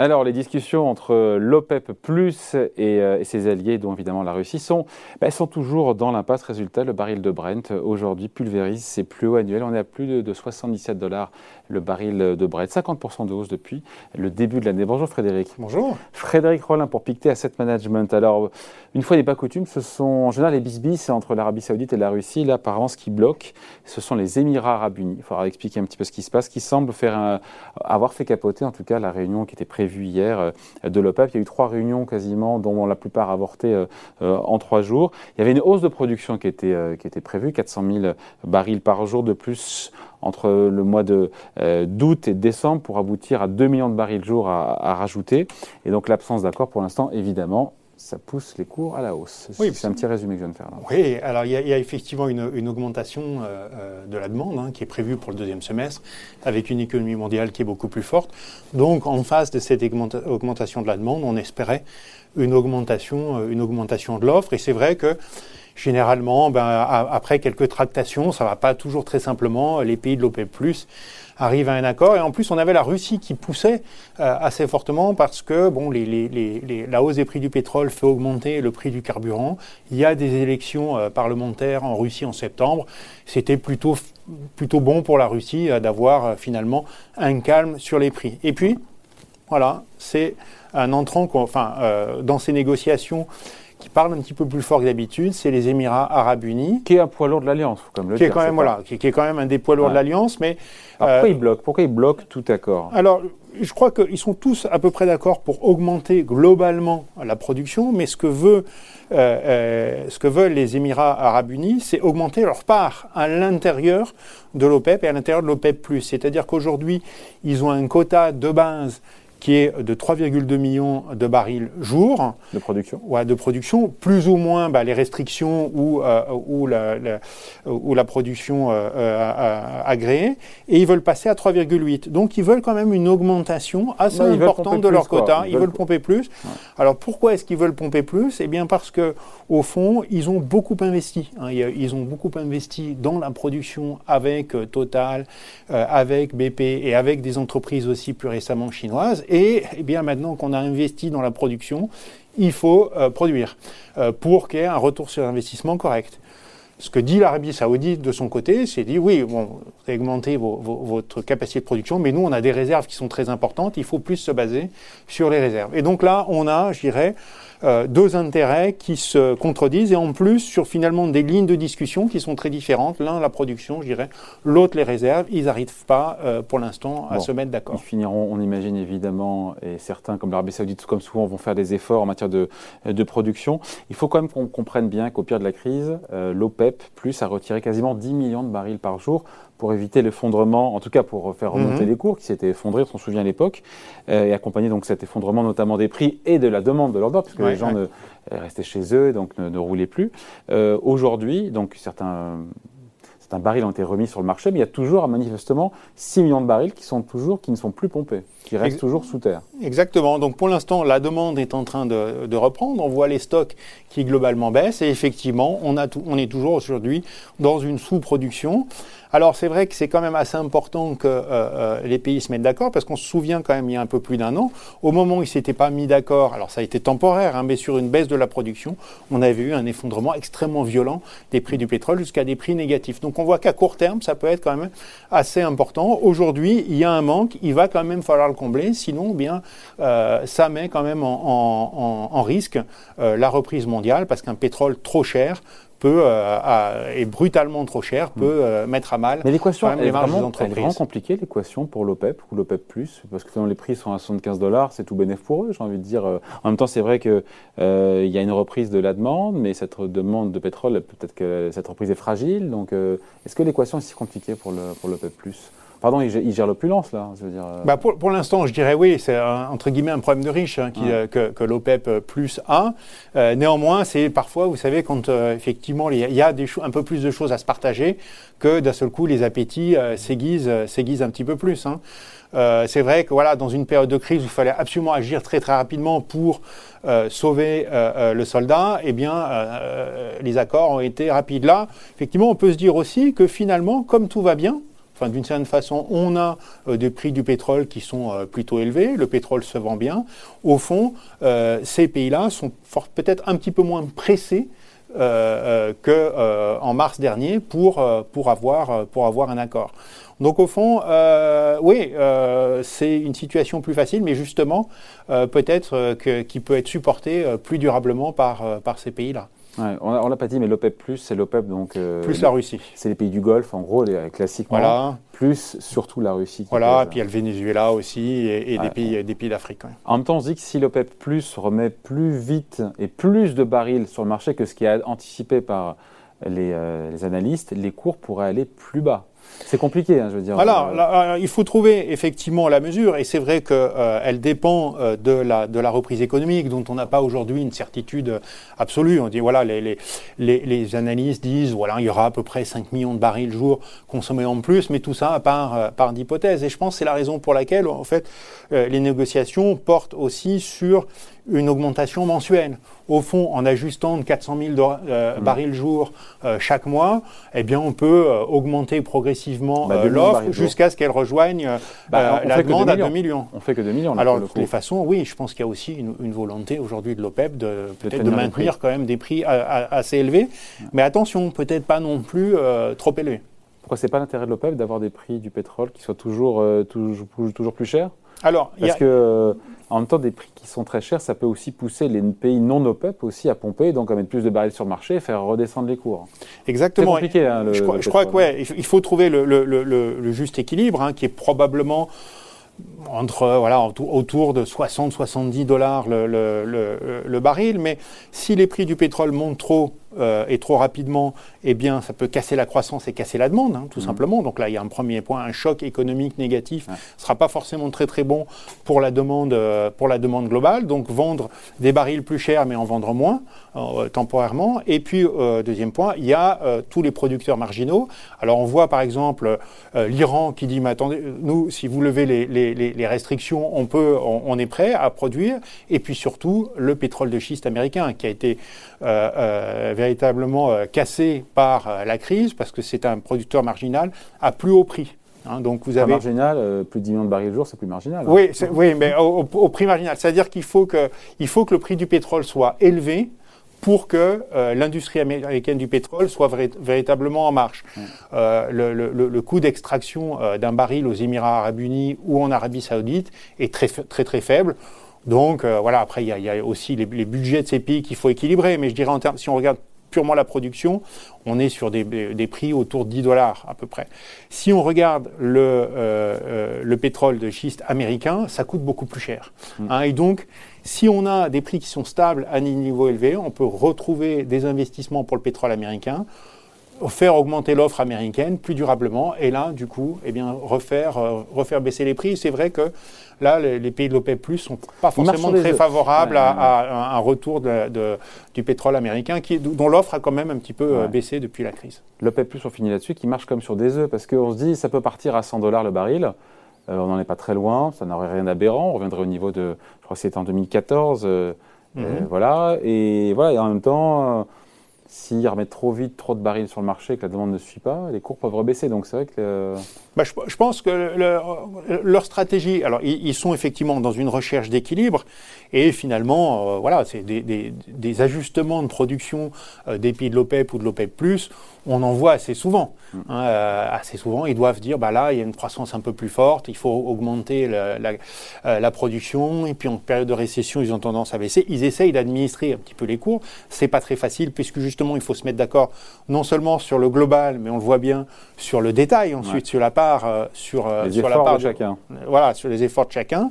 Alors, les discussions entre l'OPEP Plus euh, et, ses alliés, dont évidemment la Russie, sont, bah, sont toujours dans l'impasse. Résultat, le baril de Brent aujourd'hui pulvérise ses plus hauts annuels. On est à plus de, 77 dollars le baril de Brent, 50% de hausse depuis le début de l'année. Bonjour Frédéric. Bonjour. Frédéric Rollin pour Pictet Asset Management. Alors, une fois n'est pas coutume, ce sont en général les bisbis entre l'Arabie Saoudite et la Russie. Là, apparemment, ce qui bloque, ce sont les Émirats Arabes Unis. Il faudra expliquer un petit peu ce qui se passe, qui semble faire avoir fait capoter, en tout cas, la réunion qui était prévue hier euh, de l'OPEP. Il y a eu trois réunions quasiment, dont la plupart avortées euh, euh, en trois jours. Il y avait une hausse de production qui était, qui était prévue, 400 000 barils par jour de plus entre le mois d'août et de décembre pour aboutir à 2 millions de barils jour à, à rajouter. Et donc l'absence d'accord pour l'instant, évidemment, ça pousse les cours à la hausse. Oui, c'est un petit résumé que je viens de faire. Là. Oui, alors il y, a, effectivement une, augmentation euh, euh, de la demande hein, qui est prévue pour le deuxième semestre, avec une économie mondiale qui est beaucoup plus forte. Donc en face de cette augmentation de la demande, on espérait une augmentation, euh, une augmentation de l'offre. Et c'est vrai que généralement, ben, après quelques tractations, ça ne va pas toujours très simplement. Les pays de l'OPEP+, arrive à un accord. Et en plus, on avait la Russie qui poussait euh, assez fortement parce que bon, les, la hausse des prix du pétrole fait augmenter le prix du carburant. Il y a des élections euh, parlementaires en Russie en septembre. C'était plutôt, plutôt bon pour la Russie euh, d'avoir finalement un calme sur les prix. Et puis, voilà, c'est un entrant, enfin, dans ces négociations qui parle un petit peu plus fort que d'habitude, c'est les Émirats Arabes Unis. Qui est un poids lourd de l'Alliance, comme le qui Est quand même, voilà, qui, est quand même un des poids lourds de l'Alliance. Mais, pourquoi ils bloquent Pourquoi ils bloquent tout accord? Alors, je crois qu'ils sont tous à peu près d'accord pour augmenter globalement la production, mais ce que, veut, euh, euh, ce que veulent les Émirats Arabes Unis, c'est augmenter leur part à l'intérieur de l'OPEP et à l'intérieur de l'OPEP+. C'est-à-dire qu'aujourd'hui, ils ont un quota de base qui est de 3,2 millions de barils jour. De production Ouais, de production, plus ou moins bah, les restrictions ou, euh, ou, la, ou, la, production euh, euh, agréée. Et ils veulent passer à 3,8. Donc ils veulent quand même une augmentation assez importante de leur quota. Ils, veulent, pomper plus. Alors pourquoi est-ce qu'ils veulent pomper plus? Eh bien parce que au fond, ils ont beaucoup investi. Hein. Ils ont beaucoup investi dans la production avec Total, avec BP et avec des entreprises aussi plus récemment chinoises. Et eh bien maintenant qu'on a investi dans la production, il faut euh, produire euh, pour qu'il y ait un retour sur investissement correct. Ce que dit l'Arabie saoudite de son côté, c'est dit oui, bon, vous avez augmenté votre capacité de production, mais nous, on a des réserves qui sont très importantes, il faut plus se baser sur les réserves. Et donc là, on a, je dirais, euh, deux intérêts qui se contredisent et en plus sur finalement des lignes de discussion qui sont très différentes. L'un la production, je dirais, l'autre les réserves. Ils n'arrivent pas euh, pour l'instant à se mettre d'accord. Ils finiront, on imagine évidemment, et certains comme l'Arabie Saoudite, comme souvent, vont faire des efforts en matière de, de production. Il faut quand même qu'on comprenne bien qu'au pire de la crise, euh, l'OPEP plus a retiré quasiment 10 millions de barils par jour pour éviter l'effondrement, en tout cas pour faire remonter mhm. les cours qui s'étaient effondrés, on s'en souvient à l'époque, et accompagner donc cet effondrement notamment des prix et de la demande de l'ordre, puisque les gens ne, restaient chez eux, donc ne, roulaient plus. Euh, aujourd'hui, donc certains, certains barils ont été remis sur le marché, mais il y a toujours manifestement 6 millions de barils qui sont toujours, qui ne sont plus pompés, qui restent toujours sous terre. Exactement. Donc pour l'instant, la demande est en train de, reprendre. On voit les stocks qui globalement baissent et effectivement, on, a on est toujours aujourd'hui dans une sous-production. Alors c'est vrai que c'est quand même assez important que euh, euh, les pays se mettent d'accord parce qu'on se souvient quand même il y a un peu plus d'un an, au moment où ils s'étaient pas mis d'accord, alors ça a été temporaire, hein, mais sur une baisse de la production, on avait eu un effondrement extrêmement violent des prix du pétrole jusqu'à des prix négatifs. Donc on voit qu'à court terme, ça peut être quand même assez important. Aujourd'hui, il y a un manque, il va quand même falloir le combler, sinon eh bien euh, ça met quand même en, risque la reprise mondiale parce qu'un pétrole trop cher peut, euh, est brutalement trop cher, peut mm. euh, mettre à mal Mais l'équation, elle, est vraiment, elle est vraiment compliquée, l'équation pour l'OPEP ou l'OPEP+, parce que les prix sont à 75 dollars, c'est tout bénéf pour eux, j'ai envie de dire. Euh. En même temps, c'est vrai qu'il il y a une reprise de la demande, mais cette demande de pétrole, peut-être que cette reprise est fragile. Donc, est-ce que l'équation est si compliquée pour l'OPEP+. Pardon, il, gère l'opulence, là je veux dire, bah pour, pour l'instant, je dirais oui, c'est entre guillemets un problème de riche hein, qui, que, que l'OPEP plus a. néanmoins, c'est parfois, vous savez, quand effectivement il y a des un peu plus de choses à se partager que d'un seul coup les appétits euh, euh, s'aiguisent, un petit peu plus. Hein. Euh, c'est vrai que voilà, dans une période de crise où il fallait absolument agir très très rapidement pour sauver le soldat, eh bien, les accords ont été rapides. Là, effectivement, on peut se dire aussi que finalement, comme tout va bien, enfin d'une certaine façon, on a des prix du pétrole qui sont plutôt élevés, le pétrole se vend bien. Au fond, ces pays-là sont peut-être un petit peu moins pressés euh, qu'en mars dernier pour, avoir, un accord. Donc au fond, euh, oui, euh, c'est une situation plus facile, mais justement, euh, peut-être qui peut être supportée plus durablement par, par ces pays-là. On ne l'a pas dit, mais l'OPEP+, c'est l'OPEP, donc... plus la Russie. C'est les pays du Golfe, en gros, les, classiquement. Voilà. Plus surtout la Russie. voilà, et puis il y a le Venezuela aussi, et, des pays, des pays d'Afrique. En même temps, on se dit que si l'OPEP+, remet plus vite et plus de barils sur le marché que ce qui est anticipé par les, les analystes, les cours pourraient aller plus bas. C'est compliqué, hein, je veux dire. Alors, euh, il faut trouver effectivement la mesure, et c'est vrai qu'elle euh, dépend euh, de, la, de la reprise économique, dont on n'a pas aujourd'hui une certitude absolue. On dit, voilà, les, les, les, analystes disent, voilà, il y aura à peu près 5 millions de barils jour consommés en plus, mais tout ça part, part d'hypothèses. Et je pense que c'est la raison pour laquelle, en fait, les négociations portent aussi sur une augmentation mensuelle. Au fond, en ajustant de 400 000 euh, mmh. barils jour euh, chaque mois, eh bien, on peut euh, augmenter progressivement bah, l'offre jusqu'à ce qu'elle rejoigne bah, la demande à 2 millions. On fait que 2 millions. Alors, de toutes les façons, oui, je pense qu'il y a aussi une, volonté aujourd'hui de l'OPEP de peut-être de maintenir quand même des prix assez élevés. Mais attention, peut-être pas non plus trop élevés. Pourquoi c'est pas l'intérêt de l'OPEP d'avoir des prix du pétrole qui soient toujours, toujours, toujours plus chers? Alors, Parce que en même temps, des prix qui sont très chers, ça peut aussi pousser les pays non OPEP aussi à pomper, donc à mettre plus de barils sur le marché et faire redescendre les cours. Exactement. C'est compliqué. Hein, je, crois, que ouais, il faut trouver le, juste équilibre, hein, qui est probablement entre voilà autour de 60-70 dollars le, le, baril. Mais si les prix du pétrole montent trop euh, et trop rapidement, eh bien, ça peut casser la croissance et casser la demande, hein, tout mmh. simplement. Donc là, il y a un premier point, un choc économique négatif ne sera pas forcément très très bon pour la demande euh, pour la demande globale. Donc vendre des barils plus chers, mais en vendre moins euh, temporairement. Et puis deuxième point, il y a tous les producteurs marginaux. Alors on voit par exemple l'Iran qui dit, mais attendez, nous, si vous levez les, les, les restrictions, on peut, on, on, est prêt à produire. Et puis surtout le pétrole de schiste américain qui a été véritablement euh, cassé par euh, la crise, parce que c'est un producteur marginal à plus haut prix. Hein. donc vous avez marginal, euh, plus de 10 millions de barils le jour, c'est plus marginal. Hein. Oui, oui, mais au, prix marginal, c'est-à-dire qu'il faut que, il faut que le prix du pétrole soit élevé pour que l'industrie américaine du pétrole soit véritablement en marche. le, coût d'extraction d'un baril aux Émirats arabes unis ou en Arabie saoudite est très très très faible. Donc voilà, après il y, a aussi les, les, budgets de ces pays qu'il faut équilibrer, mais je dirais en termes, si on regarde purement la production, on est sur des, prix autour de 10 dollars à peu près. Si on regarde le, euh, euh, le pétrole de schiste américain, ça coûte beaucoup plus cher. Mm. Hein, et donc, si on a des prix qui sont stables à un niveau élevé, on peut retrouver des investissements pour le pétrole américain faire augmenter l'offre américaine plus durablement et là, du coup, eh bien, refaire, euh, refaire baisser les prix. C'est vrai que là, les, pays de l'OPEP+, ne sont pas forcément très favorables à, un retour de, du pétrole américain, qui, dont l'offre a quand même un petit peu euh, baissé depuis la crise. L'OPEP+, on finit là-dessus, qui marche comme sur des œufs, parce qu'on se dit, ça peut partir à 100 dollars le baril, euh, on n'en est pas très loin, ça n'aurait rien d'aberrant, on reviendrait au niveau de, je crois que c'était en 2014, euh, mhm. voilà, et voilà, et en même temps s'ils remettent trop vite trop de barils sur le marché et que la demande ne suit pas, les cours peuvent rebaisser. Donc c'est vrai que. Bah, je, pense que leur stratégie, alors ils, sont effectivement dans une recherche d'équilibre et finalement, euh, voilà, c'est des, ajustements de production euh, des pays de l'OPEP ou de l'OPEP on en voit assez souvent. Mm. Hein, euh, assez souvent, ils doivent dire, bah là, il y a une croissance un peu plus forte, il faut augmenter la, production, et puis en période de récession, ils ont tendance à baisser. Ils essayent d'administrer un petit peu les cours. C'est pas très facile, puisque justement, il faut se mettre d'accord non seulement sur le global, mais on le voit bien sur le détail ensuite, sur la part, sur, sur la part de chacun. Voilà, sur les efforts de chacun.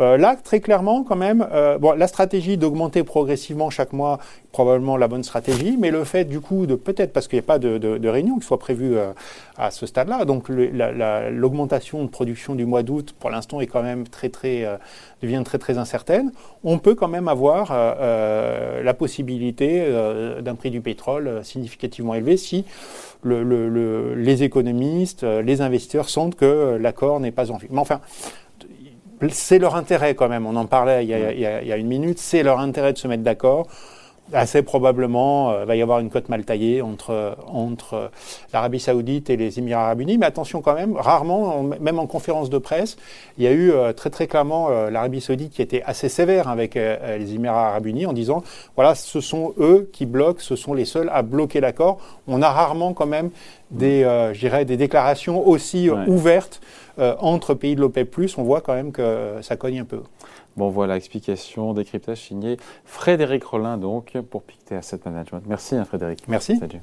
Euh, là, très clairement, quand même, euh, bon, la stratégie d'augmenter progressivement chaque mois, probablement la bonne stratégie, mais le fait, du coup, de peut-être, parce qu'il n'y a pas de, réunion qui soit prévue euh, à ce stade-là, donc l'augmentation de production du mois d'août, pour l'instant, est quand même très, très, devient très, très incertaine, on peut quand même avoir la possibilité d'un prix du pétrole significativement élevé si les économistes, les investisseurs sentent que l'accord n'est pas en vue. Mais enfin, c'est leur intérêt quand même, on en parlait il y a, une minute, c'est leur intérêt de se mettre d'accord assez probablement, il va y avoir une cote mal taillée entre, entre l'Arabie Saoudite et les Émirats Arabes Unis. Mais attention quand même, rarement, même en conférence de presse, il y a eu très très clairement l'Arabie Saoudite qui était assez sévère avec les Émirats Arabes Unis en disant voilà, ce sont eux qui bloquent, ce sont les seuls à bloquer l'accord. On a rarement quand même des, euh, des déclarations aussi euh, ouvertes euh, entre pays de l'OPEP+, on voit quand même que ça cogne un peu. Bon voilà, explication, décryptage signé Frédéric Rollin donc pour Pictet Asset Management. Merci hein, Frédéric. Merci. Salut.